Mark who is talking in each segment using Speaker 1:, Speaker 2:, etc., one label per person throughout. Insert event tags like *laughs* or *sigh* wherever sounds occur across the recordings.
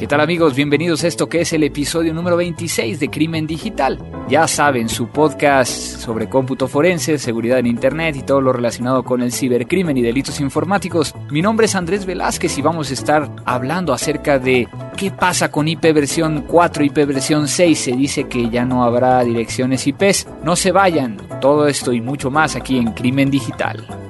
Speaker 1: ¿Qué tal amigos? Bienvenidos a esto que es el episodio número 26 de Crimen Digital. Ya saben, su podcast sobre cómputo forense, seguridad en Internet y todo lo relacionado con el cibercrimen y delitos informáticos. Mi nombre es Andrés Velázquez y vamos a estar hablando acerca de qué pasa con IP versión 4, IP versión 6. Se dice que ya no habrá direcciones IPs. No se vayan. Todo esto y mucho más aquí en Crimen Digital.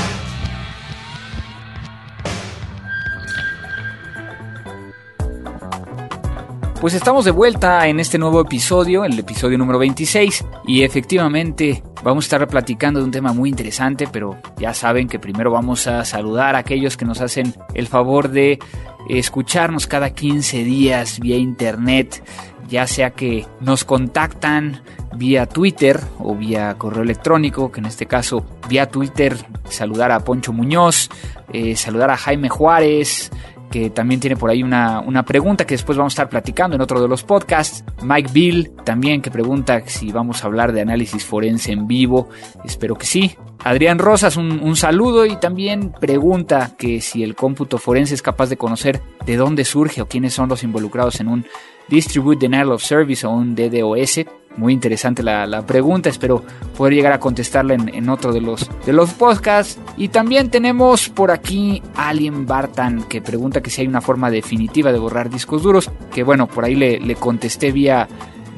Speaker 1: Pues estamos de vuelta en este nuevo episodio, el episodio número 26, y efectivamente vamos a estar platicando de un tema muy interesante, pero ya saben que primero vamos a saludar a aquellos que nos hacen el favor de escucharnos cada 15 días vía internet, ya sea que nos contactan vía Twitter o vía correo electrónico, que en este caso vía Twitter saludar a Poncho Muñoz, eh, saludar a Jaime Juárez, que también tiene por ahí una, una, pregunta que después vamos a estar platicando en otro de los podcasts. Mike Bill también que pregunta si vamos a hablar de análisis forense en vivo. Espero que sí. Adrián Rosas, un, un, saludo y también pregunta que si el cómputo forense es capaz de conocer de dónde surge o quiénes son los involucrados en un Distribute Denial of Service o un DDoS. Muy interesante la, la pregunta, espero poder llegar a contestarla en, en, otro de los, de los podcasts. Y también tenemos por aquí Alien Bartan que pregunta que si hay una forma definitiva de borrar discos duros, que bueno, por ahí le, le contesté vía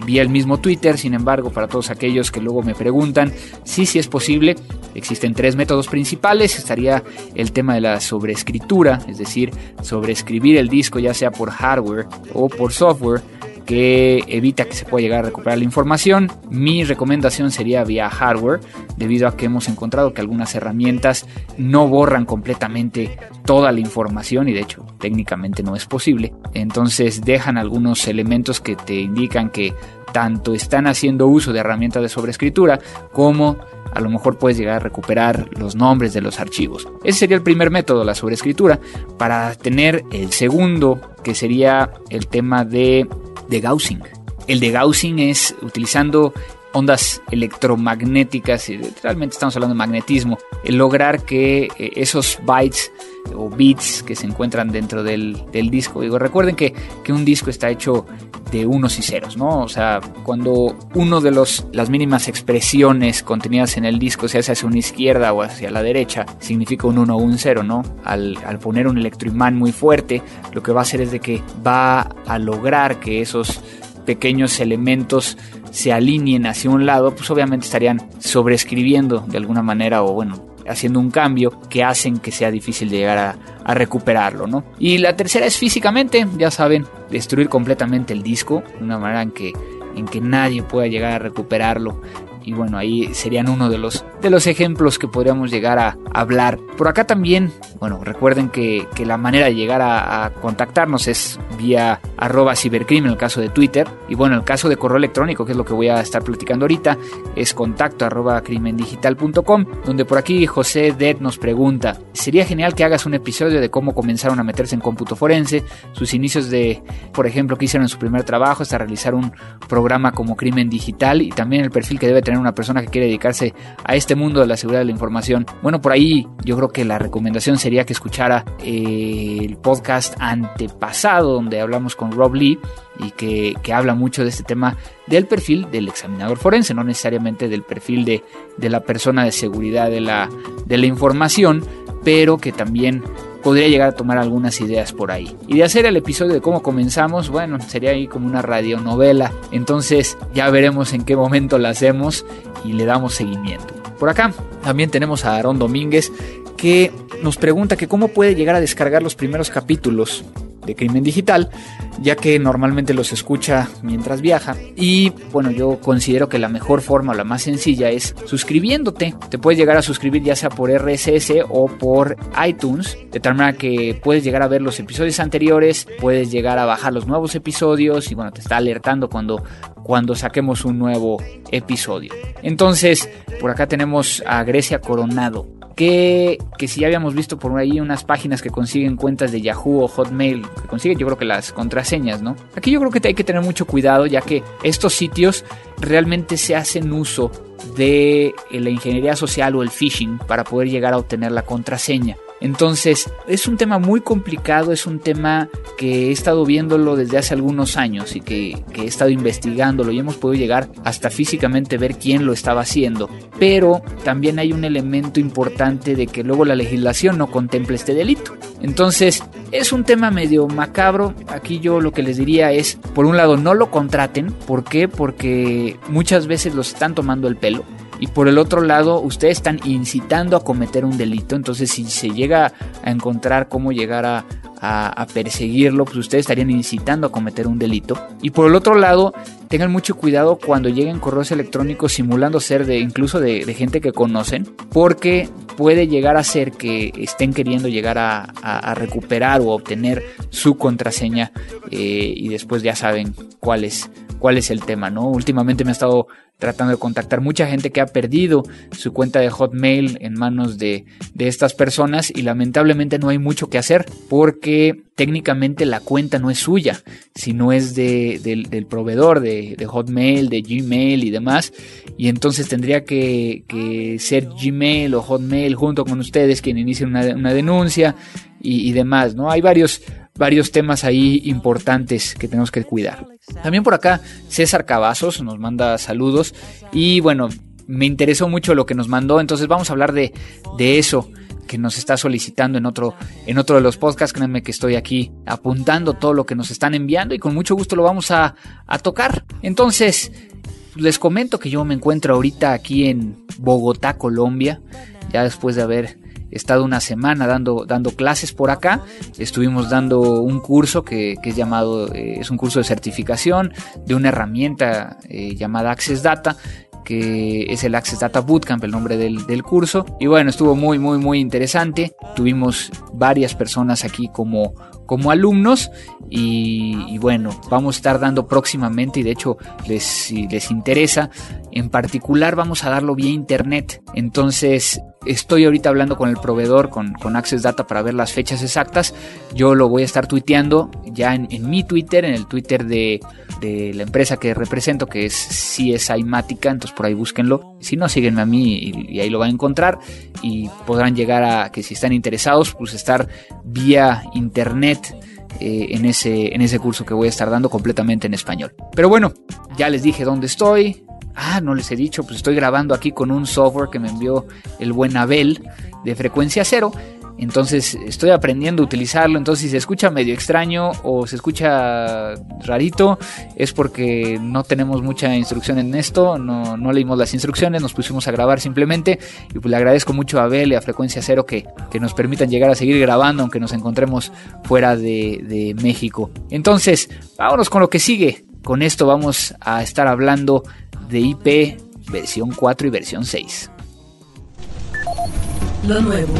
Speaker 1: vía el mismo Twitter, sin embargo, para todos aquellos que luego me preguntan, sí, sí es posible, existen tres métodos principales, estaría el tema de la sobreescritura, es decir, sobreescribir el disco ya sea por hardware o por software, que evita que se pueda llegar a recuperar la información. Mi recomendación sería vía hardware, debido a que hemos encontrado que algunas herramientas no borran completamente toda la información y de hecho técnicamente no es posible. Entonces dejan algunos elementos que te indican que tanto están haciendo uso de herramientas de sobreescritura como a lo mejor puedes llegar a recuperar los nombres de los archivos. Ese sería el primer método, la sobreescritura. Para tener el segundo, que sería el tema de de Gaussing. El de Gaussing es utilizando ondas electromagnéticas, y realmente estamos hablando de magnetismo, lograr que eh, esos bytes o bits que se encuentran dentro del, del disco, digo, recuerden que, que, un disco está hecho de unos y ceros, ¿no? O sea, cuando uno de los, las mínimas expresiones contenidas en el disco se hace hacia una izquierda o hacia la derecha, significa un 1 o un 0, ¿no? Al, al poner un electroimán muy fuerte, lo que va a hacer es de que va a lograr que esos pequeños elementos se alineen hacia un lado, pues obviamente estarían sobreescribiendo de alguna manera o bueno, haciendo un cambio que hacen que sea difícil de llegar a, recuperarlo, ¿no? Y la tercera es físicamente, ya saben, destruir completamente el disco, de una manera en que, en que nadie pueda llegar a recuperarlo. Y bueno, ahí serían uno de los, de los ejemplos que podríamos llegar a hablar. Por acá también, bueno, recuerden que, que la manera de llegar a, contactarnos es vía arroba cibercrimen en el caso de Twitter. Y bueno, en el caso de correo electrónico, que es lo que voy a estar platicando ahorita, es contacto arroba crimendigital.com, donde por aquí José Dead nos pregunta, sería genial que hagas un episodio de cómo comenzaron a meterse en cómputo forense, sus inicios de, por ejemplo, que hicieron en su primer trabajo hasta realizar un programa como crimen digital y también el perfil que debe tener una persona que quiere dedicarse a este mundo de la seguridad de la información. Bueno, por ahí yo creo que la recomendación sería que escuchara eh, el podcast antepasado donde hablamos con Rob Lee y que, que, habla mucho de este tema del perfil del examinador forense, no necesariamente del perfil de, de la persona de seguridad de la, de la información, pero que también podría llegar a tomar algunas ideas por ahí. Y de hacer el episodio de cómo comenzamos, bueno, sería ahí como una radionovela. Entonces ya veremos en qué momento la hacemos y le damos seguimiento. Por acá también tenemos a Aarón Domínguez que nos pregunta que cómo puede llegar a descargar los primeros capítulos de crimen digital, ya que normalmente los escucha mientras viaja. Y bueno, yo considero que la mejor forma o la más sencilla es suscribiéndote. Te puedes llegar a suscribir ya sea por RSS o por iTunes, de tal manera que puedes llegar a ver los episodios anteriores, puedes llegar a bajar los nuevos episodios y bueno, te está alertando cuando, cuando saquemos un nuevo episodio. Entonces, por acá tenemos a Grecia Coronado que, que si ya habíamos visto por ahí unas páginas que consiguen cuentas de Yahoo o Hotmail, que consiguen yo creo que las contraseñas, ¿no? Aquí yo creo que hay que tener mucho cuidado ya que estos sitios realmente se hacen uso de la ingeniería social o el phishing para poder llegar a obtener la contraseña. Entonces, es un tema muy complicado, es un tema que he estado viéndolo desde hace algunos años y que, he estado investigándolo y hemos podido llegar hasta físicamente ver quién lo estaba haciendo. Pero también hay un elemento importante de que luego la legislación no contempla este delito. Entonces, es un tema medio macabro. Aquí yo lo que les diría es, por un lado, no lo contraten. ¿Por qué? Porque muchas veces los están tomando el pelo y por el otro lado ustedes están incitando a cometer un delito, entonces si se llega a encontrar cómo llegar a, perseguirlo, pues ustedes estarían incitando a cometer un delito. Y por el otro lado, tengan mucho cuidado cuando lleguen correos electrónicos simulando ser de incluso de, gente que conocen, porque puede llegar a ser que estén queriendo llegar a, recuperar o obtener su contraseña eh, y después ya saben cuál es, cuál es el tema, ¿no? Últimamente me ha estado tratando de contactar mucha gente que ha perdido su cuenta de Hotmail en manos de, estas personas y lamentablemente no hay mucho que hacer porque técnicamente la cuenta no es suya, sino es del, proveedor de, Hotmail, de Gmail y demás. Y entonces tendría que, ser Gmail o Hotmail junto con ustedes quien inicien una, denuncia y, y demás, ¿no? Hay varios varios temas ahí importantes que tenemos que cuidar. También por acá César Cavazos nos manda saludos y bueno, me interesó mucho lo que nos mandó, entonces vamos a hablar de, de eso que nos está solicitando en otro, en otro de los podcasts. Créanme que estoy aquí apuntando todo lo que nos están enviando y con mucho gusto lo vamos a, a tocar. Entonces, les comento que yo me encuentro ahorita aquí en Bogotá, Colombia, ya después de haber estado una semana dando, dando clases por acá. Estuvimos dando un curso que, es llamado, eh, es un curso de certificación de una herramienta eh, llamada Access Data que es el Access Data Bootcamp, el nombre del, del, curso. Y bueno, estuvo muy, muy, muy interesante. Tuvimos varias personas aquí como, como alumnos y, bueno, vamos a estar dando próximamente y de hecho les, si les interesa, en particular vamos a darlo vía internet. Entonces estoy ahorita hablando con el proveedor, con, con Access Data para ver las fechas exactas. Yo lo voy a estar tuiteando ya en, mi Twitter, en el Twitter de, de, la empresa que represento, que es CSI Mática, entonces por ahí búsquenlo. Si no, síguenme a mí y ahí lo van a encontrar y podrán llegar a que si están interesados, pues estar vía internet eh, en, ese, en ese curso que voy a estar dando completamente en español. Pero bueno, ya les dije dónde estoy. Ah, no les he dicho, pues estoy grabando aquí con un software que me envió el buen Abel de frecuencia cero. Entonces estoy aprendiendo a utilizarlo. Entonces si se escucha medio extraño o se escucha rarito es porque no tenemos mucha instrucción en esto. No, leímos las instrucciones, nos pusimos a grabar simplemente. Y pues le agradezco mucho a Abel y a Frecuencia Cero que, que nos permitan llegar a seguir grabando aunque nos encontremos fuera de, de México. Entonces, vámonos con lo que sigue. Con esto vamos a estar hablando de IP versión 4 y versión 6.
Speaker 2: Lo nuevo.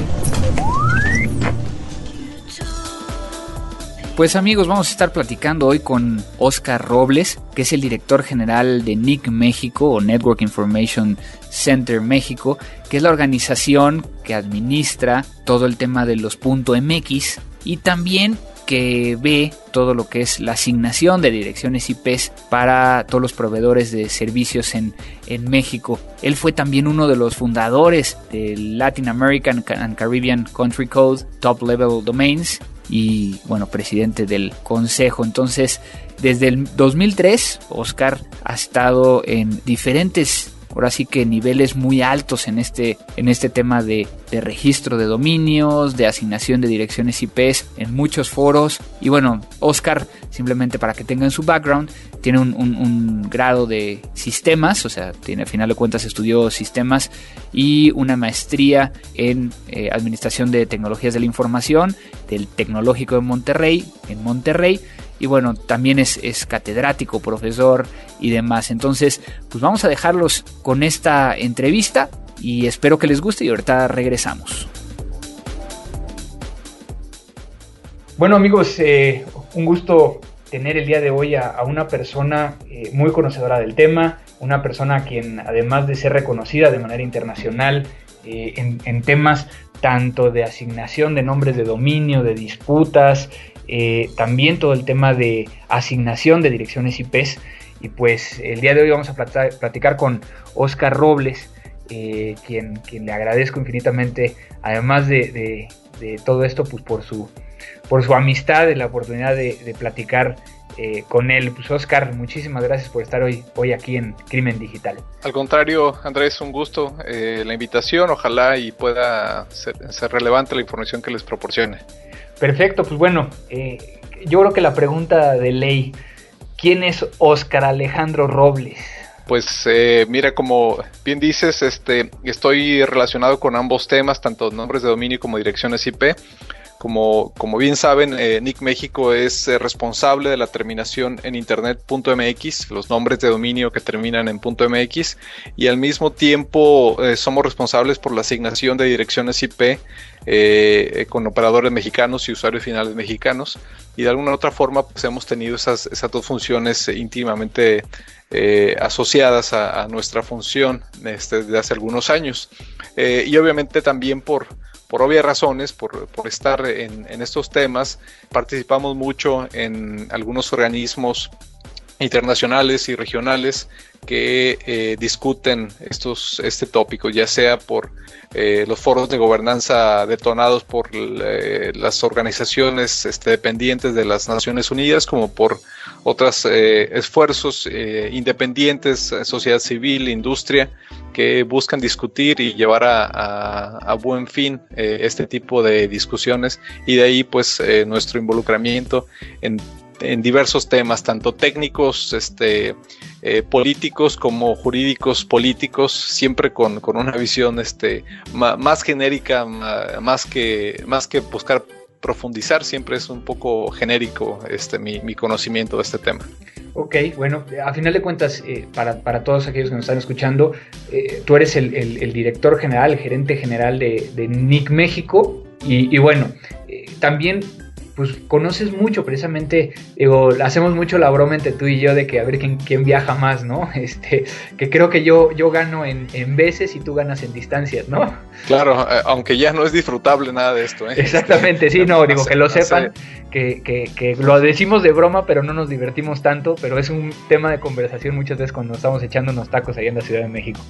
Speaker 1: Pues amigos, vamos a estar platicando hoy con Oscar Robles, que es el director general de NIC México o Network Information Center México, que es la organización que administra todo el tema de los .mx y también que ve todo lo que es la asignación de direcciones IPs para todos los proveedores de servicios en, en México. Él fue también uno de los fundadores del Latin American and Caribbean Country Code Top Level Domains y bueno, presidente del consejo. Entonces, desde el 2003, Oscar ha estado en diferentes ahora sí que niveles muy altos en este, en este tema de, registro de dominios, de asignación de direcciones IPs en muchos foros. Y bueno, Oscar, simplemente para que tengan su background, tiene un, grado de sistemas, o sea, tiene, al final de cuentas estudió sistemas y una maestría en eh, administración de tecnologías de la información del Tecnológico de Monterrey, en Monterrey. Y bueno, también es, es catedrático, profesor y demás. Entonces, pues vamos a dejarlos con esta entrevista y espero que les guste y ahorita regresamos. Bueno amigos, eh, un gusto tener el día de hoy a, una persona eh, muy conocedora del tema, una persona quien además de ser reconocida de manera internacional eh, en, temas tanto de asignación de nombres de dominio, de disputas, también todo el tema de asignación de direcciones IPs. Y pues el día de hoy vamos a platicar con Oscar Robles, quien, quien, le agradezco infinitamente, además de, de todo esto, pues por su por su amistad y la oportunidad de, platicar eh, con él. Pues Oscar, muchísimas gracias por estar hoy, hoy aquí en Crimen Digital.
Speaker 3: Al contrario, Andrés, un gusto eh, la invitación, ojalá y pueda ser, relevante la información que les proporcione.
Speaker 1: Perfecto, pues bueno, eh, yo creo que la pregunta de ley, ¿quién es Oscar Alejandro Robles?
Speaker 3: Pues mira, como bien dices, este, estoy relacionado con ambos temas, tanto nombres de dominio como direcciones IP. Como, bien saben, eh, Nick México es eh, responsable de la terminación en internet.mx, los nombres de dominio que terminan en .mx, y al mismo tiempo eh, somos responsables por la asignación de direcciones IP con operadores mexicanos y usuarios finales mexicanos. Y de alguna u otra forma, pues hemos tenido esas, esas dos funciones íntimamente asociadas a, nuestra función este, desde hace algunos años. y obviamente también por por obvias razones, por, estar en, estos temas, participamos mucho en algunos organismos internacionales y regionales que eh, discuten estos, este tópico, ya sea por eh, los foros de gobernanza detonados por eh, las organizaciones este, dependientes de las Naciones Unidas, como por otros esfuerzos independientes, sociedad civil, industria, que buscan discutir y llevar a, buen fin este tipo de discusiones. Y de ahí pues nuestro involucramiento en en diversos temas, tanto técnicos, este, eh, políticos como jurídicos políticos, siempre con, una visión este, más, genérica, más que, más que buscar profundizar, siempre es un poco genérico este, mi, conocimiento de este tema.
Speaker 1: Ok, bueno, a final de cuentas, eh, para, todos aquellos que nos están escuchando, eh, tú eres el, director general, el gerente general de, NIC México, y bueno, también pues conoces mucho, precisamente, digo, hacemos mucho la broma entre tú y yo de que a ver quién, quién viaja más, ¿no? *laughs* Este, que creo que yo, yo gano en, veces y tú ganas en distancias, ¿no?
Speaker 3: Claro, eh, aunque ya no es disfrutable nada de esto, ¿eh?
Speaker 1: Exactamente, sí, no, digo, que lo sepan, que, que, que, lo decimos de broma, pero no nos divertimos tanto, pero es un tema de conversación muchas veces cuando estamos echando unos tacos ahí en la Ciudad de México.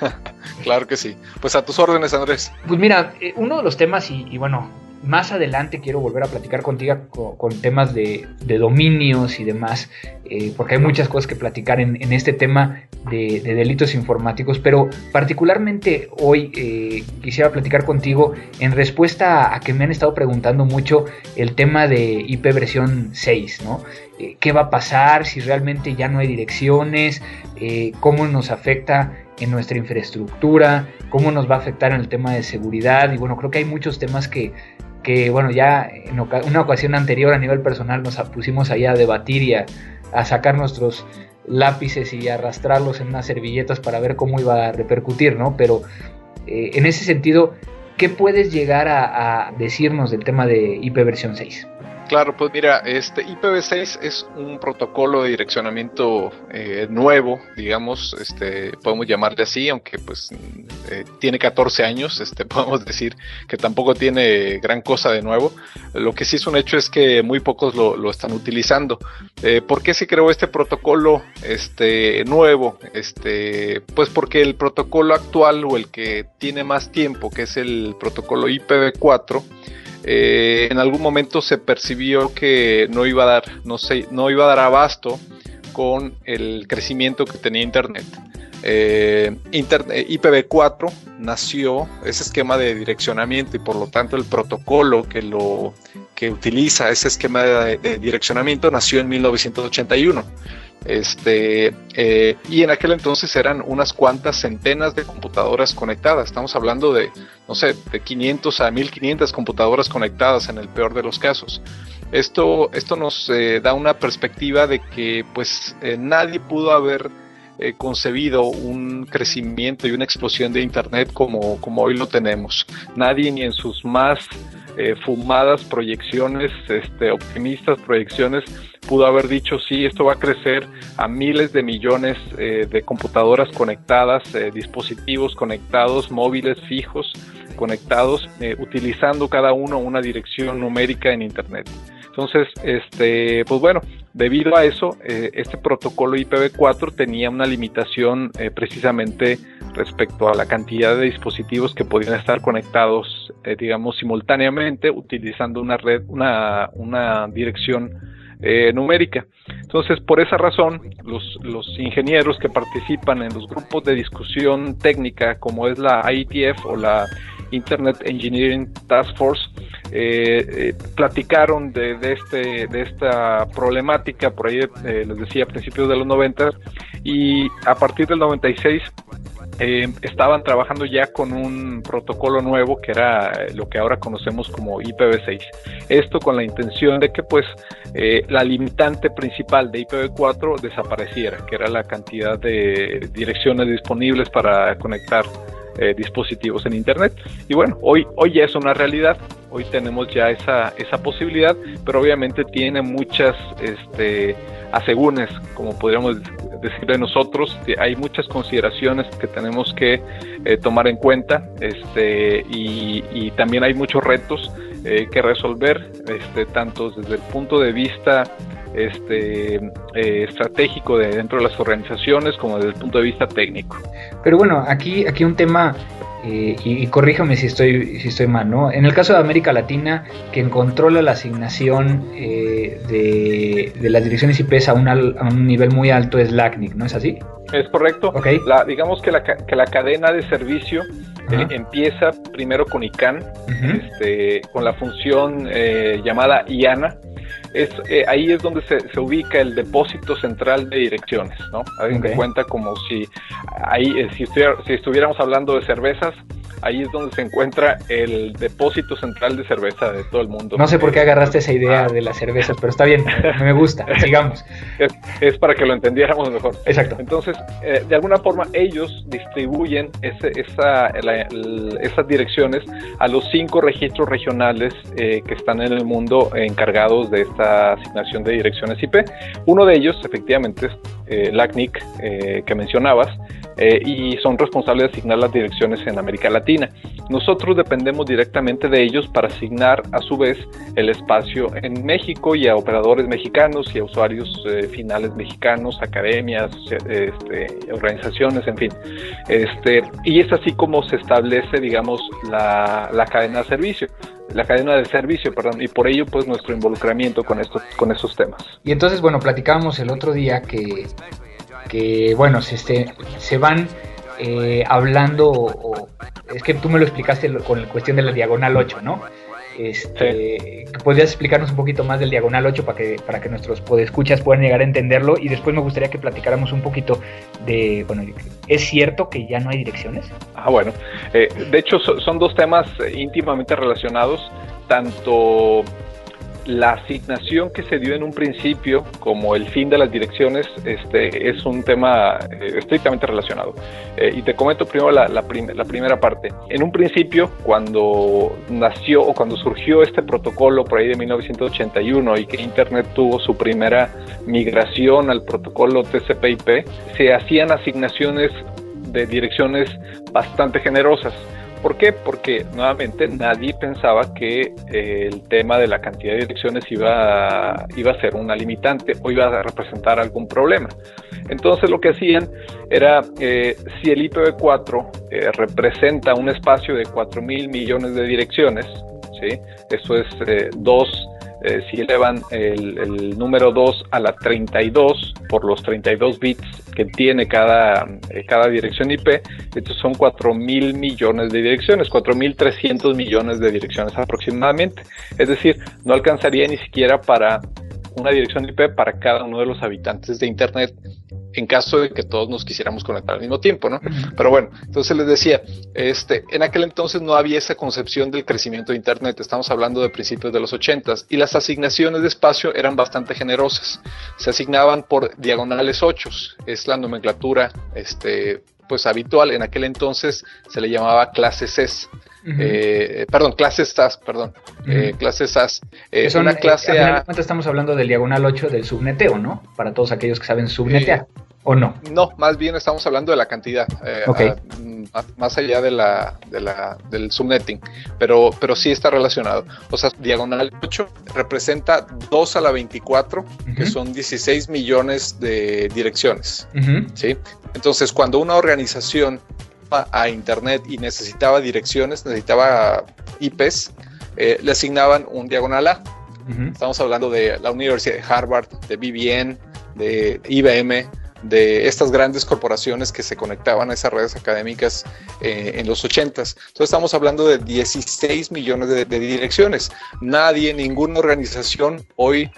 Speaker 1: *laughs*
Speaker 3: claro que sí. Pues a tus órdenes, Andrés.
Speaker 1: Pues mira, eh, uno de los temas, y bueno, más adelante quiero volver a platicar contigo con, temas de, dominios y demás, eh, porque hay muchas cosas que platicar en, este tema de, delitos informáticos, pero particularmente hoy eh, quisiera platicar contigo en respuesta a, que me han estado preguntando mucho el tema de IP versión 6, ¿no? Eh, ¿Qué va a pasar si realmente ya no hay direcciones? ¿Cómo nos afecta en nuestra infraestructura? ¿Cómo nos va a afectar en el tema de seguridad? Y bueno, creo que hay muchos temas que que bueno, ya en una ocasión anterior a nivel personal nos pusimos allá a debatir y a, sacar nuestros lápices y arrastrarlos en unas servilletas para ver cómo iba a repercutir, ¿no? Pero eh, en ese sentido, ¿qué puedes llegar a, a decirnos del tema de IP versión 6?
Speaker 3: Claro, pues mira, este IPv6 es un protocolo de direccionamiento eh, nuevo, digamos, este, podemos llamarle así, aunque pues eh, tiene 14 años, este, *laughs* podemos decir que tampoco tiene gran cosa de nuevo. Lo que sí es un hecho es que muy pocos lo, están utilizando. Eh, ¿Por qué se creó este protocolo este, nuevo? Este, pues porque el protocolo actual o el que tiene más tiempo, que es el protocolo IPv4, eh, en algún momento se percibió que no iba a dar, no sé, no iba a dar abasto con el crecimiento que tenía Internet. Eh, IPv4 nació ese esquema de direccionamiento y por lo tanto el protocolo que lo que utiliza ese esquema de, direccionamiento nació en 1981 Este, eh, y en aquel entonces eran unas cuantas centenas de computadoras conectadas. Estamos hablando de, no sé, de 500 a 1500 computadoras conectadas en el peor de los casos. Esto, esto nos eh, da una perspectiva de que pues eh, nadie pudo haber eh, concebido un crecimiento y una explosión de Internet como, como hoy lo tenemos. Nadie ni en sus más eh, fumadas proyecciones, este, optimistas proyecciones, pudo haber dicho, sí, esto va a crecer a miles de millones eh, de computadoras conectadas, dispositivos conectados, móviles fijos conectados, utilizando cada uno una dirección numérica en Internet. Entonces, este, pues bueno, debido a eso, eh, este protocolo IPv4 tenía una limitación eh, precisamente respecto a la cantidad de dispositivos que podían estar conectados, eh, digamos, simultáneamente, utilizando una red, una, una dirección numérica. Entonces, por esa razón, los, los, ingenieros que participan en los grupos de discusión técnica, como es la IETF o la Internet Engineering Task Force, eh, eh, platicaron de, este, de esta problemática, por ahí eh, les decía a principios de los 90, y a partir del 96 estaban trabajando ya con un protocolo nuevo que era lo que ahora conocemos como IPv6. Esto con la intención de que pues la limitante principal de IPv4 desapareciera, que era la cantidad de direcciones disponibles para conectar eh, dispositivos en Internet. Y bueno, hoy, hoy ya es una realidad, hoy tenemos ya esa, esa posibilidad, pero obviamente tiene muchas este, asegúnes, como podríamos decir de nosotros, hay muchas consideraciones que tenemos que eh, tomar en cuenta este, y, y, también hay muchos retos eh, que resolver, este, tanto desde el punto de vista este, eh, estratégico de dentro de las organizaciones como desde el punto de vista técnico.
Speaker 1: Pero bueno, aquí, aquí un tema, eh, y, corríjame si estoy, si estoy mal, ¿no? En el caso de América Latina, quien controla la asignación eh, de, las direcciones IPs a, a, un nivel muy alto es LACNIC, ¿no es así?
Speaker 3: Es correcto. Okay. La, digamos que la, que la cadena de servicio empieza primero con ICANN, este, con la función llamada IANA, es, eh, ahí es donde se, se, ubica el depósito central de direcciones, ¿no? Hagan okay. cuenta como si ahí, eh, si, si estuviéramos hablando de cervezas, ahí es donde se encuentra el depósito central de cerveza de todo el mundo.
Speaker 1: No sé por qué agarraste esa idea ah. de las cervezas, pero está bien, me gusta, *laughs* sigamos.
Speaker 3: Es, para que lo entendiéramos mejor.
Speaker 1: Exacto.
Speaker 3: Entonces, eh, de alguna forma, ellos distribuyen ese, esa, esas direcciones a los cinco registros regionales eh, que están en el mundo encargados de esta asignación de direcciones IP. Uno de ellos, efectivamente, es eh, LACNIC, eh, que mencionabas, eh, y son responsables de asignar las direcciones en América Latina. Nosotros dependemos directamente de ellos para asignar a su vez el espacio en México y a operadores mexicanos y a usuarios eh, finales mexicanos, academias, este, organizaciones, en fin. Este, y es así como se establece, digamos, la, la cadena de servicio la cadena de servicio, perdón, y por ello pues nuestro involucramiento con estos, con estos temas.
Speaker 1: Y entonces, bueno, platicábamos el otro día que que bueno, se, este, se van eh, hablando, es que tú me lo explicaste con la cuestión de la diagonal 8, ¿no? Este, ¿Podrías explicarnos un poquito más del diagonal 8 para que, para que nuestros podescuchas puedan llegar a entenderlo? Y después me gustaría que platicáramos un poquito de, bueno, ¿es cierto que ya no hay direcciones?
Speaker 3: Ah, bueno, eh, de hecho son dos temas íntimamente relacionados, tanto la asignación que se dio en un principio, como el fin de las direcciones, este, es un tema eh, estrictamente relacionado. Eh, y te comento primero la, la, primera parte. En un principio, cuando nació o cuando surgió este protocolo por ahí de 1981 y que Internet tuvo su primera migración al protocolo TCP/IP, se hacían asignaciones de direcciones bastante generosas. ¿Por qué? Porque nuevamente nadie pensaba que eh, el tema de la cantidad de direcciones iba a, iba a ser una limitante o iba a representar algún problema. Entonces lo que hacían era, eh, si el IPv4 eh, representa un espacio de 4 mil millones de direcciones, ¿sí? eso es dos eh, si elevan el, número 2 a la 32 por los 32 bits que tiene cada, eh, cada dirección IP, estos son 4 mil millones de direcciones, 4.300 millones de direcciones aproximadamente. Es decir, no alcanzaría ni siquiera para una dirección IP para cada uno de los habitantes de Internet en caso de que todos nos quisiéramos conectar al mismo tiempo, ¿no? Pero bueno, entonces les decía, este, en aquel entonces no había esa concepción del crecimiento de Internet, estamos hablando de principios de los 80 y las asignaciones de espacio eran bastante generosas, se asignaban por diagonales 8, es la nomenclatura este, pues habitual, en aquel entonces se le llamaba clase CES. Eh, perdón, clases SAS, perdón, eh, clases SAS.
Speaker 1: Eh, una clase a, estamos hablando del diagonal 8 del subneteo, ¿no? Para todos aquellos que saben subnetear. ¿O no?
Speaker 3: No, más bien estamos hablando de la cantidad, eh, más allá de la, de la, del subnetting, pero, pero sí está relacionado. O sea, diagonal 8 representa 2 a la 24, que son 16 millones de direcciones. ¿sí? Entonces, cuando una organización va a Internet y necesitaba direcciones, necesitaba IPs, eh, le asignaban un diagonal A. Estamos hablando de la Universidad de Harvard, de BBN, de IBM, de estas grandes corporaciones que se conectaban a esas redes académicas eh, en los 80s. Entonces estamos hablando de 16 millones de, direcciones. Nadie, ninguna organización hoy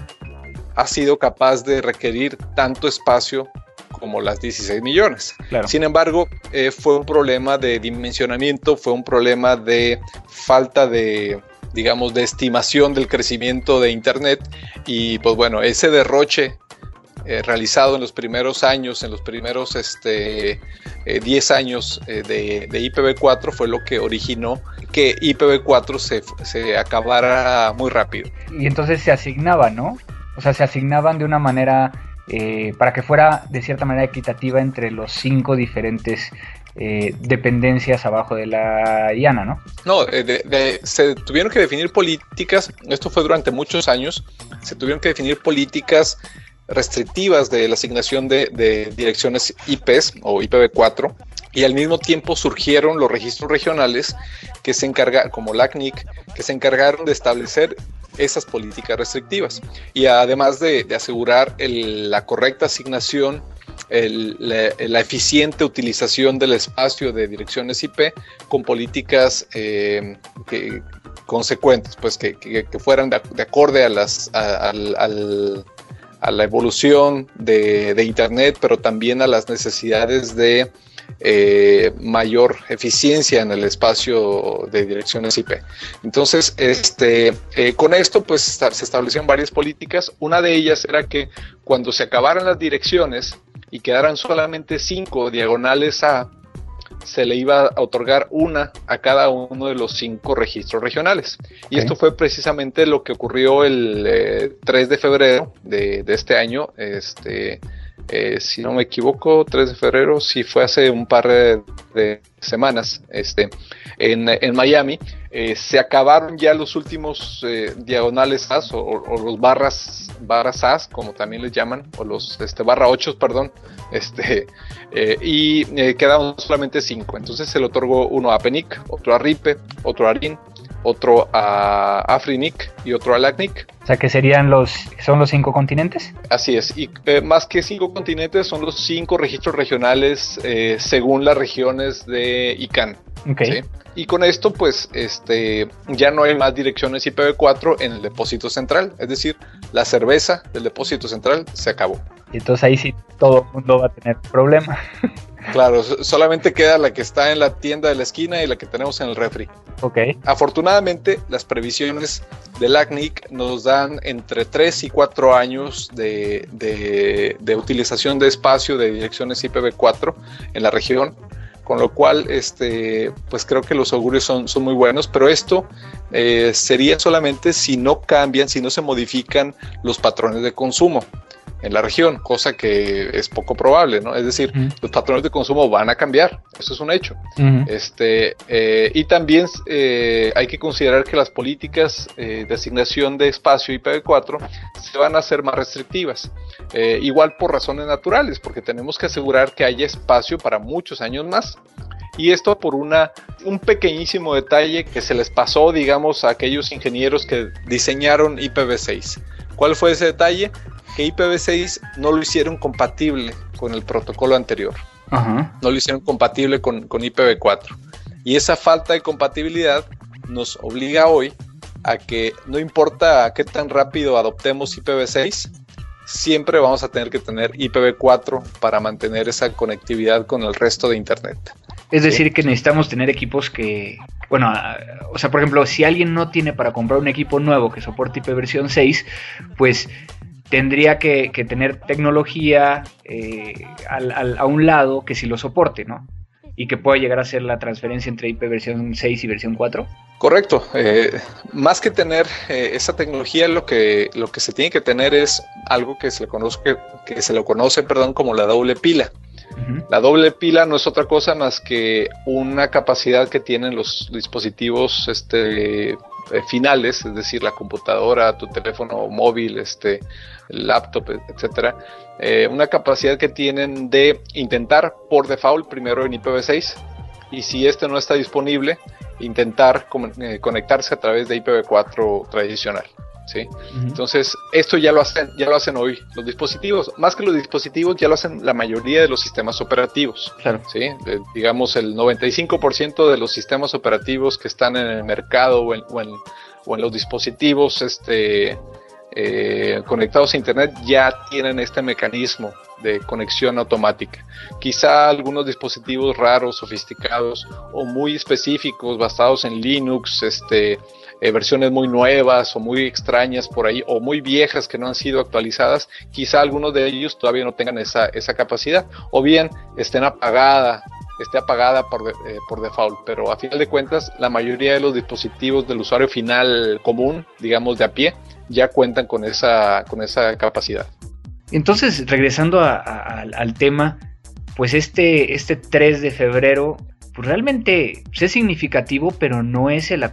Speaker 3: ha sido capaz de requerir tanto espacio como las 16 millones. Sin embargo, eh, fue un problema de dimensionamiento, fue un problema de falta de, digamos, de estimación del crecimiento de Internet y pues bueno, ese derroche eh, realizado en los primeros años, en los primeros este, 10 eh, años eh, de, IPv4 fue lo que originó que IPv4 se, se acabara muy rápido.
Speaker 1: Y entonces se asignaba, ¿no? O sea, se asignaban de una manera para que fuera de cierta manera equitativa entre los cinco diferentes dependencias abajo de la IANA, ¿no?
Speaker 3: No, se tuvieron que definir políticas, esto fue durante muchos años, se tuvieron que definir políticas restrictivas de la asignación de, direcciones IPs o IPv4 y al mismo tiempo surgieron los registros regionales que se encargaron, como LACNIC, que se encargaron de establecer esas políticas restrictivas. Y además de, asegurar la correcta asignación, la, eficiente utilización del espacio de direcciones IP con políticas eh, consecuentes, pues que, fueran de, acorde a las, al a la evolución de, Internet, pero también a las necesidades de eh, mayor eficiencia en el espacio de direcciones IP. Entonces, este, eh, con esto, pues se establecieron varias políticas. Una de ellas era que cuando se acabaran las direcciones y quedaran solamente cinco diagonales A, se le iba a otorgar una a cada uno de los cinco registros regionales. Y esto fue precisamente lo que ocurrió el 3 eh, de febrero de, este año. Este, eh, si no me equivoco, 3 de febrero, sí fue hace un par de, semanas, este, en, Miami, eh, se acabaron ya los últimos diagonales AS o, los barras, barras AS, como también les llaman, o los este, barra 8, perdón, este, eh, y eh, quedaron solamente cinco. Entonces se le otorgó uno a Penic, otro a Ripe, otro a Arin, otro a Afrinic y otro a Lacnic.
Speaker 1: O sea que serían los, son los cinco continentes.
Speaker 3: Así es, y eh, más que cinco continentes son los cinco registros regionales según las regiones de ICANN. Okay. Y con esto, pues, este, ya no hay más direcciones IPv4 en el depósito central. Es decir, la cerveza del depósito central se acabó.
Speaker 1: Y entonces ahí sí todo el mundo va a tener problema. *laughs*
Speaker 3: Claro, solamente queda la que está en la tienda de la esquina y la que tenemos en el refri.
Speaker 1: Ok.
Speaker 3: Afortunadamente, las previsiones del ACNIC nos dan entre 3 y 4 años de, de utilización de espacio de direcciones IPv4 en la región con lo cual este, pues creo que los augurios son, son muy buenos, pero esto eh, sería solamente si no cambian, si no se modifican los patrones de consumo en la región, cosa que es poco probable, ¿no? Es decir, los patrones de consumo van a cambiar, eso es un hecho. este, eh, y también eh, hay que considerar que las políticas de asignación de espacio IPv4 se van a hacer más restrictivas, igual por razones naturales, porque tenemos que asegurar que haya espacio para muchos años más. Y esto por una, un pequeñísimo detalle que se les pasó, digamos, a aquellos ingenieros que diseñaron IPv6. ¿Cuál fue ese detalle? Que IPv6 no lo hicieron compatible con el protocolo anterior. No lo hicieron compatible con, con IPv4. Y esa falta de compatibilidad nos obliga hoy a que no importa qué tan rápido adoptemos IPv6, siempre vamos a tener que tener IPv4 para mantener esa conectividad con el resto de Internet.
Speaker 1: Es decir, que necesitamos tener equipos que, bueno, o sea, por ejemplo, si alguien no tiene para comprar un equipo nuevo que soporte IP versión 6, pues tendría que, tener tecnología eh, a un lado que sí lo soporte, ¿no? Y que pueda llegar a ser la transferencia entre IP versión 6 y versión 4.
Speaker 3: Correcto. Eh, más que tener eh, esa tecnología, lo que, lo que se tiene que tener es algo que se le conoce, que se lo conoce perdón, como la doble pila. La doble pila no es otra cosa más que una capacidad que tienen los dispositivos este, eh, finales, es decir, la computadora, tu teléfono móvil, este, el laptop, etcétera, una capacidad que tienen de intentar por default primero en IPv6 y si este no está disponible, intentar eh, conectarse a través de IPv4 tradicional. ¿Sí? Entonces, esto ya lo, hacen, ya lo hacen hoy los dispositivos. Más que los dispositivos, ya lo hacen la mayoría de los sistemas operativos. ¿sí? digamos, el 95% de los sistemas operativos que están en el mercado o en, o en los dispositivos este, eh, conectados a Internet ya tienen este mecanismo de conexión automática. Quizá algunos dispositivos raros, sofisticados o muy específicos, basados en Linux, este, eh, versiones muy nuevas o muy extrañas por ahí, o muy viejas que no han sido actualizadas, quizá algunos de ellos todavía no tengan esa, esa capacidad, o bien estén apagada esté apagada por, eh, por default, pero a final de cuentas la mayoría de los dispositivos del usuario final común, digamos de a pie, ya cuentan con esa, con esa capacidad.
Speaker 1: Entonces, regresando al tema, pues este, este 3 de febrero pues realmente es significativo, pero no es el,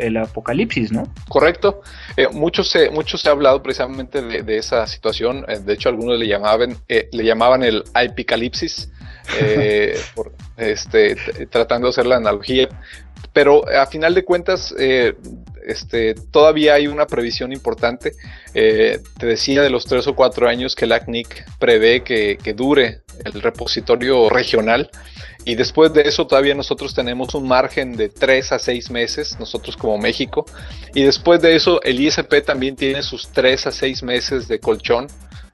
Speaker 1: el, apocalipsis, ¿no?
Speaker 3: Correcto. Eh, mucho, se, mucho se ha hablado precisamente de, esa situación. Eh, de hecho, algunos le llamaban, eh, le llamaban el apocalipsis, *laughs* este, tratando de hacer la analogía. Pero a final de cuentas, este, todavía hay una previsión importante. te decía de los tres o cuatro años que el ACNIC prevé que, que dure el repositorio regional. Y después de eso todavía nosotros tenemos un margen de 3 a 6 meses, nosotros como México. Y después de eso el ISP también tiene sus 3 a 6 meses de colchón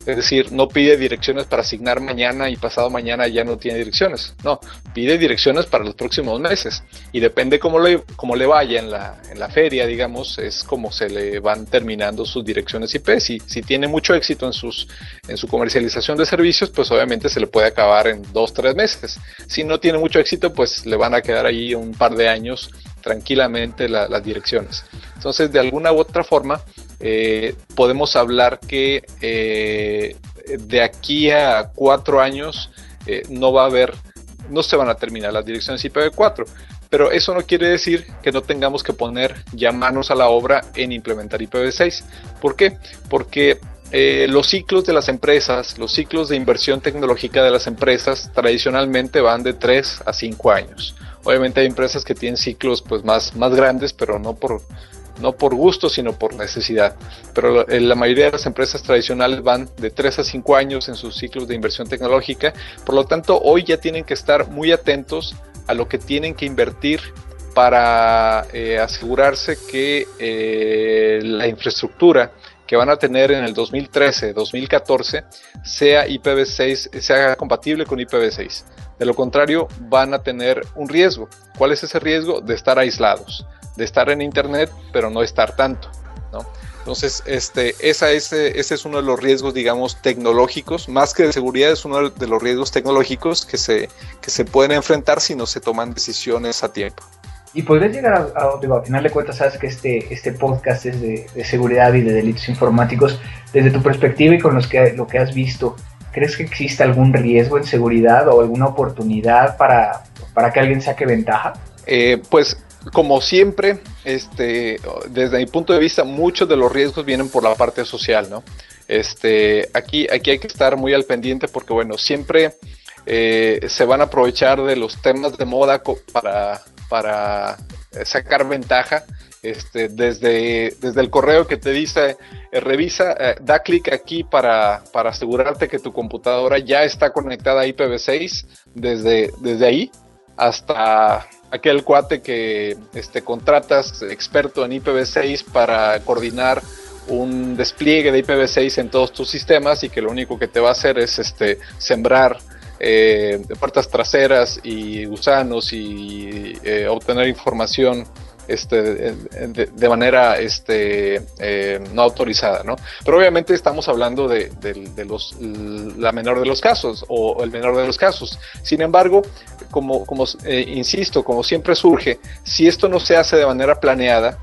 Speaker 3: es decir, no pide direcciones para asignar mañana y pasado mañana ya no tiene direcciones. No, pide direcciones para los próximos meses. Y depende cómo le, cómo le vaya en la, en la feria, digamos, es como se le van terminando sus direcciones IP. Si, si tiene mucho éxito en, sus, en su comercialización de servicios, pues obviamente se le puede acabar en dos, tres meses. Si no tiene mucho éxito, pues le van a quedar ahí un par de años tranquilamente las direcciones. Entonces, de alguna u otra forma, eh, podemos hablar que eh, de aquí a cuatro años eh, no va a haber, no se van a terminar las direcciones IPv4, pero eso no quiere decir que no tengamos que poner ya manos a la obra en implementar IPv6. ¿Por qué? Porque los ciclos de las empresas, los ciclos de inversión tecnológica de las empresas tradicionalmente van de 3 a 5 años. Obviamente hay empresas que tienen ciclos pues más, más grandes, pero no por, no por gusto, sino por necesidad. Pero la mayoría de las empresas tradicionales van de 3 a 5 años en sus ciclos de inversión tecnológica, por lo tanto hoy ya tienen que estar muy atentos a lo que tienen que invertir para eh, asegurarse que eh, la infraestructura que van a tener en el 2013, 2014 sea IPv6, sea compatible con IPv6. De lo contrario, van a tener un riesgo. ¿Cuál es ese riesgo? De estar aislados de estar en internet, pero no estar tanto, ¿no? Entonces, este, esa, ese, ese es uno de los riesgos, digamos, tecnológicos, más que de seguridad, es uno de los riesgos tecnológicos que se, que se pueden enfrentar si no se toman decisiones a tiempo.
Speaker 1: Y podrías llegar a, al final de cuentas, sabes que este, este podcast es de, de, seguridad y de delitos informáticos. Desde tu perspectiva y con los que, lo que has visto, ¿crees que existe algún riesgo en seguridad o alguna oportunidad para, para que alguien saque ventaja?
Speaker 3: Eh, pues como siempre, este, desde mi punto de vista, muchos de los riesgos vienen por la parte social, ¿no? Este, aquí, aquí hay que estar muy al pendiente porque, bueno, siempre eh, se van a aprovechar de los temas de moda para, para sacar ventaja. Este, desde, desde el correo que te dice, eh, revisa, eh, da clic aquí para, para asegurarte que tu computadora ya está conectada a IPv6 desde, desde ahí hasta aquel cuate que este, contratas experto en IPv6 para coordinar un despliegue de IPv6 en todos tus sistemas y que lo único que te va a hacer es este, sembrar eh, puertas traseras y gusanos y eh, obtener información este, de, manera este, eh, no autorizada, ¿no? Pero obviamente estamos hablando de, los, la menor de los casos o el menor de los casos. Sin embargo, como, como eh, insisto, como siempre surge, si esto no se hace de manera planeada,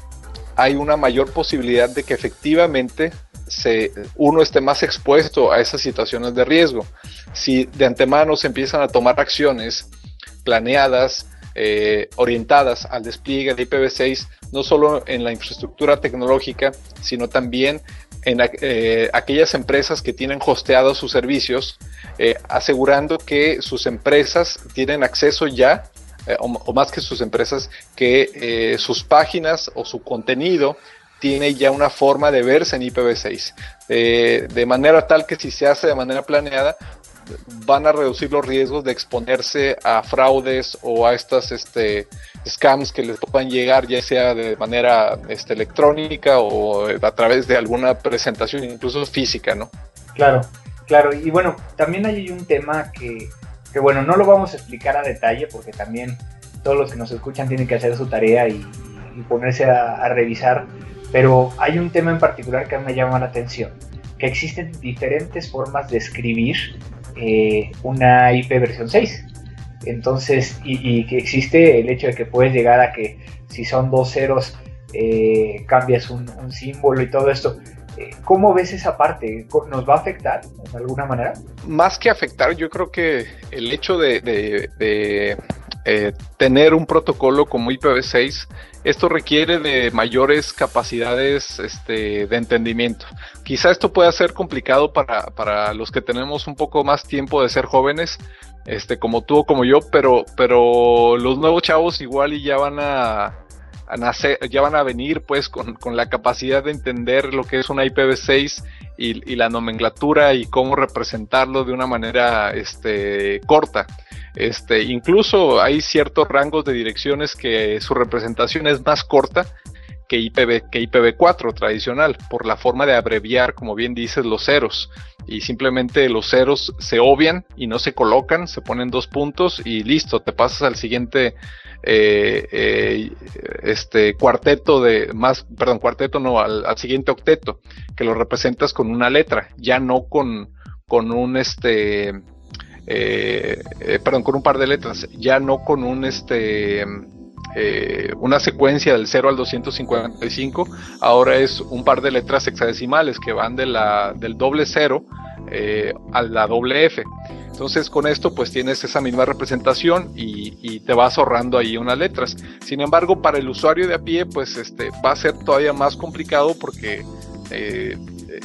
Speaker 3: hay una mayor posibilidad de que efectivamente se, uno esté más expuesto a esas situaciones de riesgo. Si de antemano se empiezan a tomar acciones planeadas, eh, orientadas al despliegue de IPv6, no solo en la infraestructura tecnológica, sino también en eh, aquellas empresas que tienen hosteados sus servicios, eh, asegurando que sus empresas tienen acceso ya, o, más que sus empresas, que sus páginas o su contenido tiene ya una forma de verse en IPv6, de manera tal que si se hace de manera planeada, van a reducir los riesgos de exponerse a fraudes o a estas este, scams que les puedan llegar, ya sea de manera este, electrónica o a través de alguna presentación, incluso física, ¿no?
Speaker 1: Claro, claro. Y bueno, también hay un tema que, que bueno, no lo vamos a explicar a detalle porque también todos los que nos escuchan tienen que hacer su tarea y, ponerse a revisar, pero hay un tema en particular que me llama la atención, que existen diferentes formas de escribir eh, una IP versión 6. Entonces, y, que existe el hecho de que puedes llegar a que si son dos ceros, eh, cambias un, símbolo y todo esto. Eh, ¿Cómo ves esa parte? ¿Nos va a afectar de alguna manera?
Speaker 3: Más que afectar, yo creo que el hecho de, tener un protocolo como IPv6 esto requiere de mayores capacidades este, de entendimiento. Quizá esto pueda ser complicado para, para, los que tenemos un poco más tiempo de ser jóvenes, este, como tú o como yo, pero, pero los nuevos chavos igual y ya van a, nacer, ya van a venir pues con, con, la capacidad de entender lo que es una IPv6 y, y, la nomenclatura y cómo representarlo de una manera este, corta. Este, incluso hay ciertos rangos de direcciones que su representación es más corta que, IPv, que IPv4 tradicional, por la forma de abreviar, como bien dices, los ceros. Y simplemente los ceros se obvian y no se colocan, se ponen dos puntos y listo, te pasas al siguiente eh, eh, este cuarteto de más, perdón, cuarteto no, al, al, siguiente octeto, que lo representas con una letra, ya no con, con un este eh, eh, perdón, con un par de letras, ya no con un este eh, una secuencia del 0 al 255, ahora es un par de letras hexadecimales que van de la, del doble 0 a la doble F. Entonces con esto pues tienes esa misma representación y, te vas ahorrando ahí unas letras. Sin embargo, para el usuario de a pie pues este, va a ser todavía más complicado porque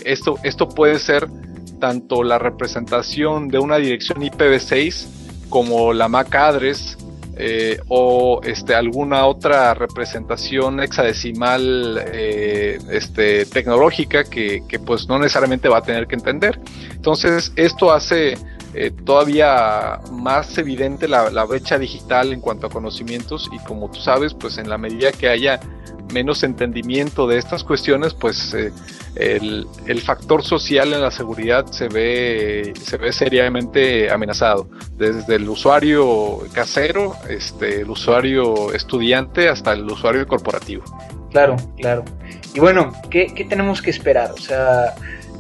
Speaker 3: esto, esto puede ser tanto la representación de una dirección IPv6 como la MAC address eh, o este, alguna otra representación hexadecimal eh, este, tecnológica que, pues no necesariamente va a tener que entender. Entonces esto hace eh, todavía más evidente la, la, brecha digital en cuanto a conocimientos y como tú sabes pues en la medida que haya menos entendimiento de estas cuestiones pues el, factor social en la seguridad se ve, se ve seriamente amenazado, desde el usuario casero, este, el usuario estudiante hasta el usuario corporativo.
Speaker 1: Claro, claro. Y bueno, ¿qué, tenemos que esperar? O sea,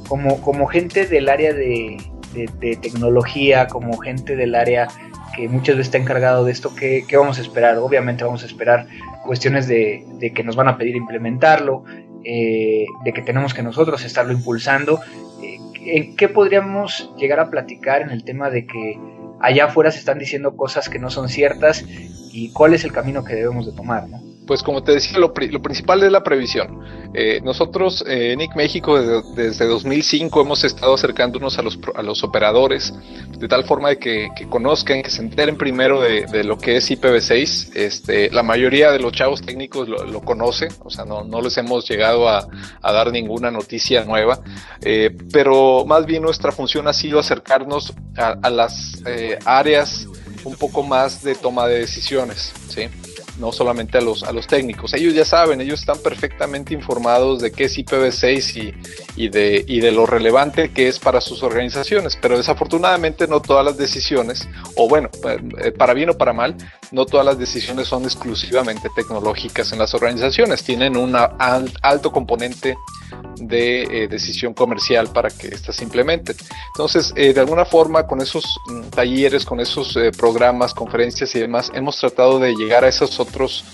Speaker 1: como, como gente del área de, tecnología, como gente del área que muchas veces está encargado de esto, ¿qué, vamos a esperar? Obviamente vamos a esperar cuestiones de, de, que nos van a pedir implementarlo, eh, de que tenemos que nosotros estarlo impulsando. Eh, ¿En qué podríamos llegar a platicar en el tema de que allá afuera se están diciendo cosas que no son ciertas y cuál es el camino que debemos de tomar? ¿no?
Speaker 3: Pues como te decía, lo, principal es la previsión. Eh, nosotros, eh, NIC México, desde, 2005 hemos estado acercándonos a los, a los operadores de tal forma de que, conozcan, que se enteren primero de, lo que es IPv6. Este, la mayoría de los chavos técnicos lo, lo conoce, o sea, no, no les hemos llegado a, dar ninguna noticia nueva, eh, pero más bien nuestra función ha sido acercarnos a, a las eh, áreas un poco más de toma de decisiones, ¿sí? No solamente a los, a los técnicos. Ellos ya saben, ellos están perfectamente informados de qué es IPv6 y, y, de, y de lo relevante que es para sus organizaciones, pero desafortunadamente no todas las decisiones, o bueno, eh, para bien o para mal, no todas las decisiones son exclusivamente tecnológicas en las organizaciones, tienen un alto componente de eh, decisión comercial para que éstas se implementen. Entonces, eh, de alguna forma, con esos mm, talleres, con esos programas, conferencias y demás, hemos tratado de llegar a esos otros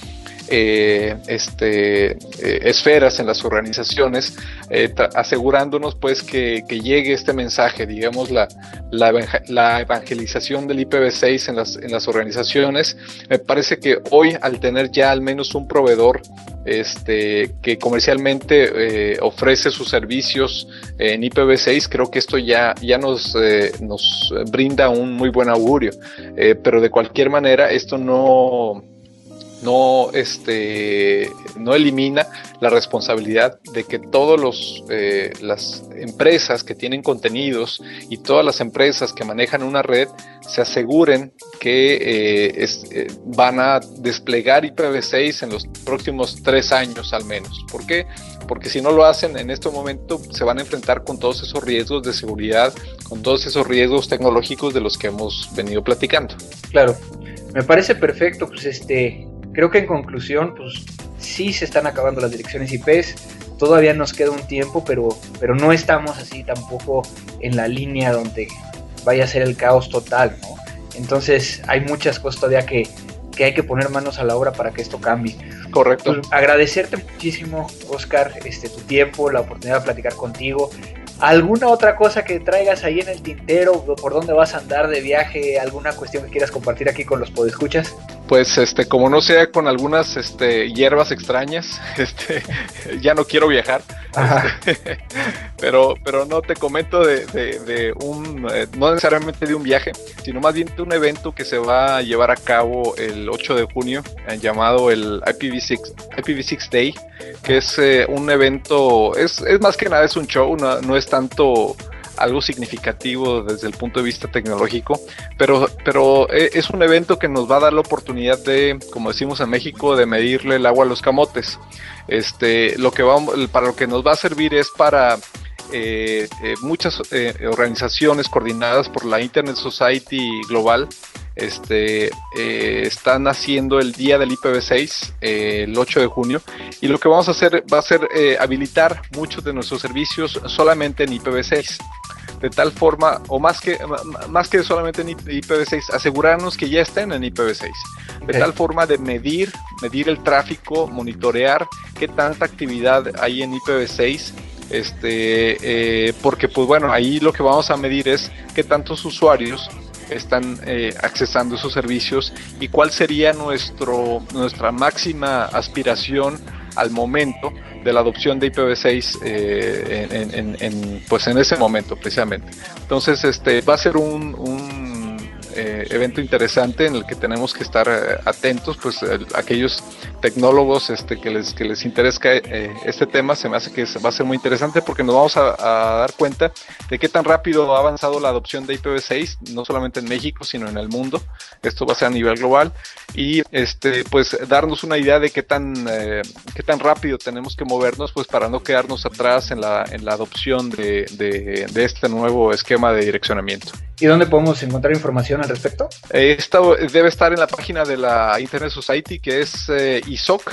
Speaker 3: eh, este, eh, esferas en las organizaciones, eh, asegurándonos pues que, llegue este mensaje, digamos, la, la, evangelización del IPv6 en las, en las organizaciones. Me parece que hoy, al tener ya al menos un proveedor este, que comercialmente ofrece sus servicios en IPv6, creo que esto ya, ya nos, nos brinda un muy buen augurio. pero de cualquier manera, esto no no, este, no elimina la responsabilidad de que todas eh, las empresas que tienen contenidos y todas las empresas que manejan una red se aseguren que eh, eh, van a desplegar IPv6 en los próximos tres años al menos. ¿Por qué? Porque si no lo hacen en este momento se van a enfrentar con todos esos riesgos de seguridad, con todos esos riesgos tecnológicos de los que hemos venido platicando.
Speaker 1: Claro, me parece perfecto, pues este, Creo que en conclusión, pues sí se están acabando las direcciones IPs, todavía nos queda un tiempo, pero, pero no estamos así tampoco en la línea donde vaya a ser el caos total, ¿no? Entonces hay muchas cosas todavía que, que hay que poner manos a la obra para que esto cambie.
Speaker 3: Correcto.
Speaker 1: Pues, agradecerte muchísimo, Oscar, este, tu tiempo, la oportunidad de platicar contigo. ¿Alguna otra cosa que traigas ahí en el tintero? ¿Por dónde vas a andar de viaje? ¿Alguna cuestión que quieras compartir aquí con los podescuchas?
Speaker 3: Pues este, como no sea con algunas este, hierbas extrañas, *laughs* este, ya no quiero viajar. Este, *laughs* pero, pero no te comento de, un, eh, no necesariamente de un viaje, sino más bien de un evento que se va a llevar a cabo el 8 de junio, eh, llamado el IPv6, IPv6 Day, que es eh, un evento, es, es, más que nada es un show, no, no es tanto algo significativo desde el punto de vista tecnológico, pero, pero eh, es un evento que nos va a dar la oportunidad de, como decimos en México, de medirle el agua a los camotes. Este, lo que vamos, para lo que nos va a servir es para eh, eh, muchas organizaciones coordinadas por la Internet Society Global este, están haciendo el día del IPv6 el 8 de junio y lo que vamos a hacer va a ser habilitar muchos de nuestros servicios solamente en IPv6 de tal forma, o más que, más que solamente en IPv6, asegurarnos que ya estén en IPv6, de tal forma de medir, medir el tráfico, monitorear qué tanta actividad hay en IPv6, este, eh, porque pues bueno, ahí lo que vamos a medir es qué tantos usuarios están eh, accesando esos servicios y cuál sería nuestro, nuestra máxima aspiración al momento de la adopción de IPv6 eh, en, pues en ese momento precisamente. Entonces este va a ser un eh, evento interesante en el que tenemos que estar eh, atentos, pues aquellos tecnólogos este, que, les, que les interesa eh, este tema, se me hace que va a ser muy interesante porque nos vamos a, dar cuenta de qué tan rápido ha avanzado la adopción de IPv6, no solamente en México, sino en el mundo. Esto va a ser a nivel global y este, pues darnos una idea de qué tan, qué tan rápido tenemos que movernos pues para no quedarnos atrás en la, en la adopción de, de este nuevo esquema de direccionamiento.
Speaker 1: ¿Y dónde podemos encontrar información al respecto?
Speaker 3: Eh, esto debe estar en la página de la Internet Society que es eh, isoc,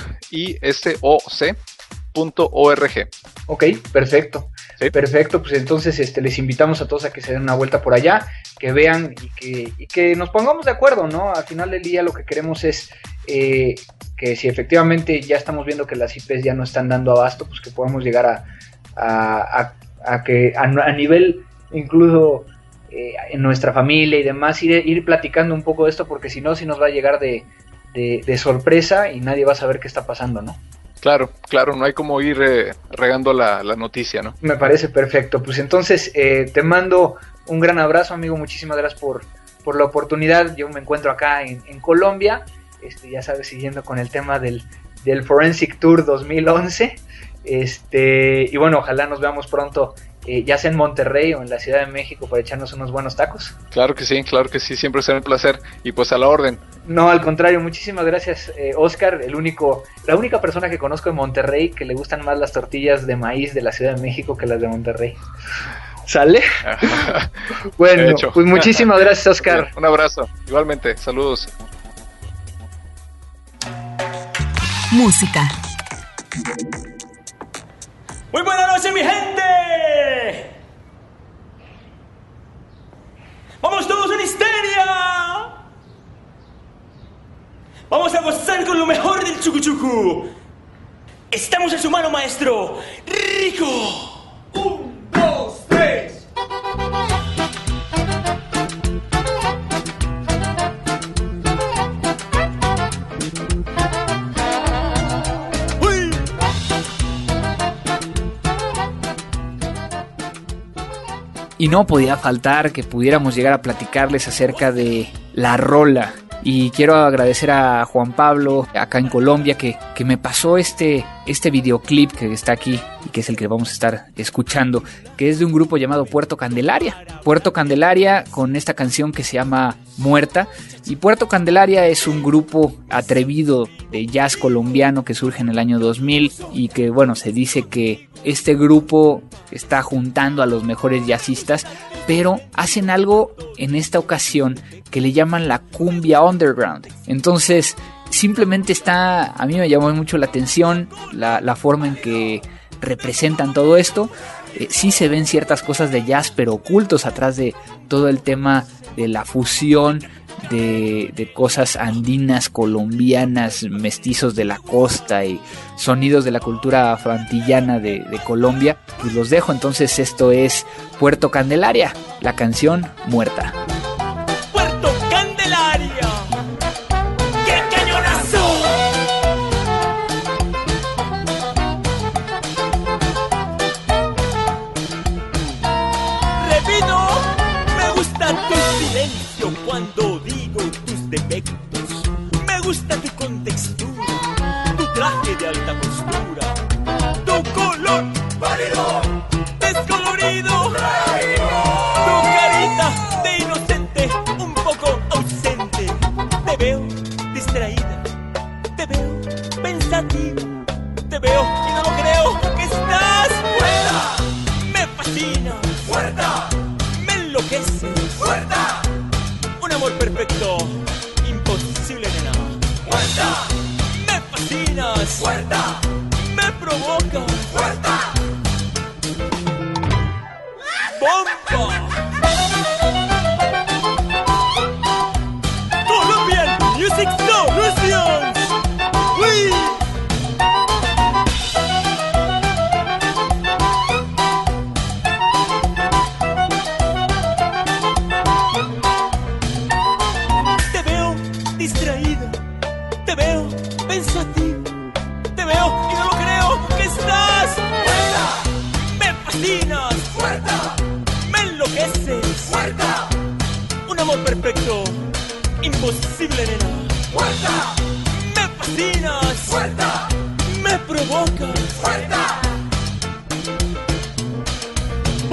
Speaker 1: Ok, perfecto. Perfecto, pues entonces este, les invitamos a todos a que se den una vuelta por allá, que vean y que, y que nos pongamos de acuerdo, ¿no? Al final del día lo que queremos es eh, que si efectivamente ya estamos viendo que las IPs ya no están dando abasto, pues que podamos llegar a, a, a, que a nivel incluso eh, en nuestra familia y demás, ir, ir platicando un poco de esto, porque si no, si nos va a llegar de, sorpresa y nadie va a saber qué está pasando, ¿no?
Speaker 3: Claro, claro, no hay como ir eh, regando la, noticia, ¿no?
Speaker 1: Me parece perfecto. Pues entonces eh, te mando un gran abrazo, amigo. Muchísimas gracias por, por la oportunidad. Yo me encuentro acá en, Colombia, este, ya sabes, siguiendo con el tema del, del Forensic Tour 2011. Este, y bueno, ojalá nos veamos pronto
Speaker 4: eh, ya sea en Monterrey o en la Ciudad de México, para echarnos unos buenos tacos.
Speaker 3: Claro que sí, claro que sí, siempre será un placer. Y pues a la orden.
Speaker 4: No, al contrario, muchísimas gracias, eh, Oscar, el único, la única persona que conozco en Monterrey que le gustan más las tortillas de maíz de la Ciudad de México que las de Monterrey. ¿Sale? *laughs* bueno, pues muchísimas *laughs* gracias, Oscar.
Speaker 3: Un abrazo, igualmente, saludos.
Speaker 5: Música.
Speaker 6: Muy buenas noches, mi gente. Vamos todos en histeria. Vamos a gozar con lo chucuchucu. Estamos en su mano, maestro. Rico. Un, dos, tres. Uy.
Speaker 1: Y no podía faltar que pudiéramos llegar a platicarles acerca de la rola. Y quiero agradecer a Juan Pablo, acá en Colombia, que, que me pasó este, este videoclip que está aquí y que es el que vamos a estar escuchando, que es de un grupo llamado Puerto Candelaria. Puerto Candelaria con esta canción que se llama Muerta. Y Puerto Candelaria es un grupo atrevido de jazz colombiano que surge en el año 2000 y que, bueno, se dice que este grupo está juntando a los mejores jazzistas, pero hacen algo en esta ocasión que le llaman la cumbia underground. Entonces, simplemente está, a mí me llamó mucho la atención la, forma en que representan todo esto. Eh, sí se ven ciertas cosas de jazz, pero ocultos atrás de todo el tema de la fusión de, de, cosas andinas, colombianas, mestizos de la costa y sonidos de la cultura afroantillana de, de Colombia. Pues los dejo, entonces esto es Puerto Candelaria, la canción Muerta.
Speaker 6: Veo y no lo creo que estás muerta. Me fascinas, muerta. Me enloqueces, muerta. Un amor perfecto, imposible nena, muerta. Me fascinas, muerta. Me provocas, muerta.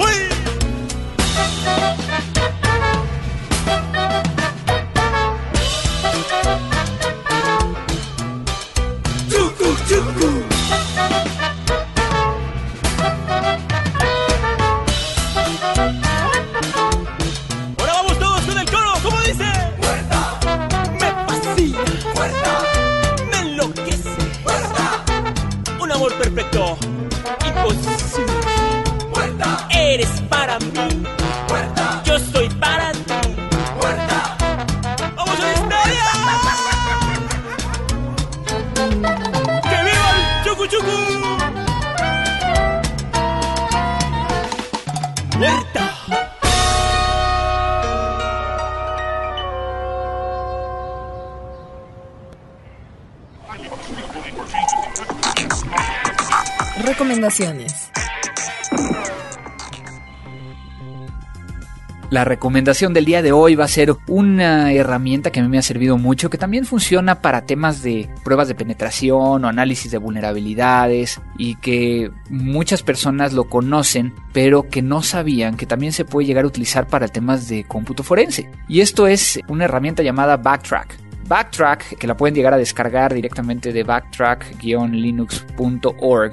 Speaker 6: ¡Uy! La
Speaker 1: recomendación del día de hoy va a ser una herramienta que a mí me ha servido mucho, que también funciona para temas de pruebas de penetración o análisis de vulnerabilidades y que muchas personas lo conocen, pero que no sabían que también se puede llegar a utilizar para temas de cómputo forense. Y esto es una herramienta llamada Backtrack. Backtrack, que la pueden llegar a descargar directamente de backtrack-linux.org,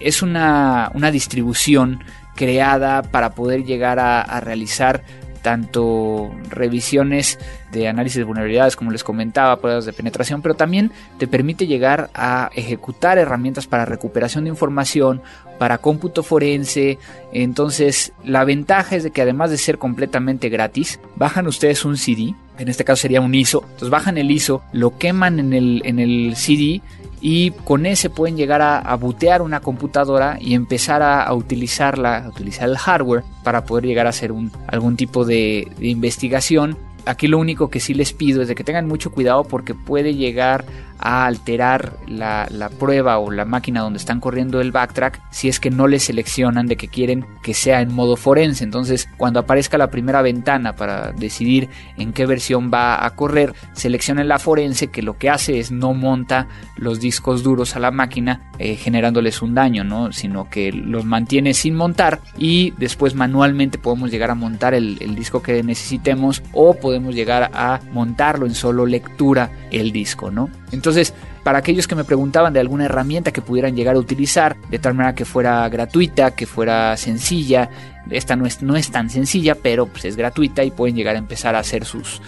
Speaker 1: es una, una distribución creada para poder llegar a, realizar tanto revisiones de análisis de vulnerabilidades, como les comentaba, pruebas de penetración, pero también te permite llegar a ejecutar herramientas para recuperación de información, para cómputo forense. Entonces, la ventaja es de que además de ser completamente gratis, bajan ustedes un CD, en este caso sería un ISO, entonces bajan el ISO, lo queman en el, en el CD y con ese pueden llegar a, a bootear una computadora y empezar a, utilizarla, a utilizar el hardware para poder llegar a hacer un, algún tipo de, de investigación. Aquí lo único que sí les pido es de que tengan mucho cuidado porque puede llegar a alterar la, prueba o la máquina donde están corriendo el backtrack si es que no le seleccionan de que quieren que sea en modo forense. Entonces, cuando aparezca la primera ventana para decidir en qué versión va a correr, seleccionen la forense que lo que hace es no monta los discos duros a la máquina eh, generándoles un daño, ¿no? sino que los mantiene sin montar y después manualmente podemos llegar a montar el, disco que necesitemos o podemos llegar a montarlo en solo lectura el disco, ¿no? Para aquellos que me preguntaban de alguna herramienta que pudieran llegar a utilizar, de tal manera que fuera gratuita, que fuera sencilla, esta no es, no es tan sencilla, pero pues es gratuita y pueden llegar a empezar a hacer sus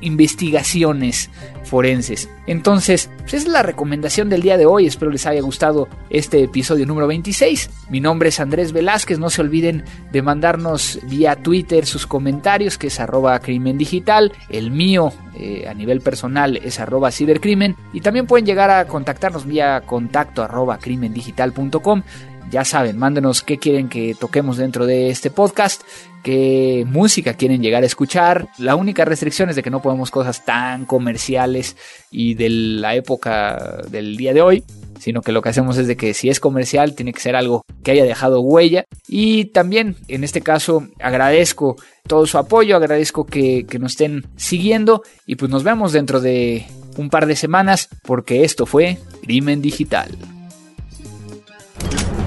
Speaker 1: investigaciones forenses. Entonces, pues es la recomendación del día de hoy. Espero les haya gustado este episodio número 26. Mi nombre es Andrés Velázquez. No se olviden de mandarnos vía Twitter sus comentarios, que es arroba crimen digital. El mío eh, a nivel personal es arroba cibercrimen. Y también pueden llegar a contactarnos vía contacto arroba crimendigital.com. Ya saben, mándenos qué quieren que toquemos dentro de este podcast, qué música quieren llegar a escuchar. La única restricción es de que no podemos cosas tan comerciales y de la época del día de hoy sino que lo que hacemos es de que si es comercial tiene que ser algo que haya dejado huella y también en este caso agradezco todo su apoyo, agradezco que, que nos estén siguiendo y pues nos vemos dentro de un par de semanas porque esto fue Crimen Digital.